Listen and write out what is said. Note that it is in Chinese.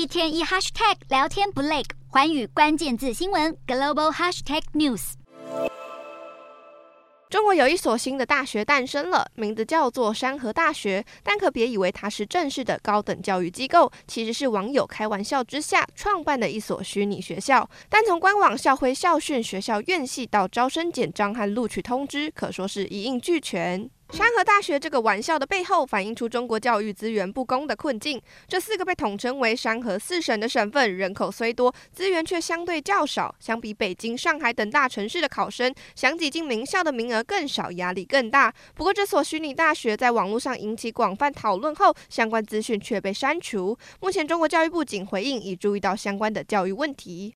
一天一 hashtag 聊天不累，环宇关键字新闻 global hashtag news。中国有一所新的大学诞生了，名字叫做山河大学。但可别以为它是正式的高等教育机构，其实是网友开玩笑之下创办的一所虚拟学校。但从官网、校徽、校训、学校院系到招生简章和录取通知，可说是一应俱全。山河大学这个玩笑的背后，反映出中国教育资源不公的困境。这四个被统称为“山河四省”的省份，人口虽多，资源却相对较少。相比北京、上海等大城市的考生，想挤进名校的名额更少，压力更大。不过，这所虚拟大学在网络上引起广泛讨论后，相关资讯却被删除。目前，中国教育部仅回应已注意到相关的教育问题。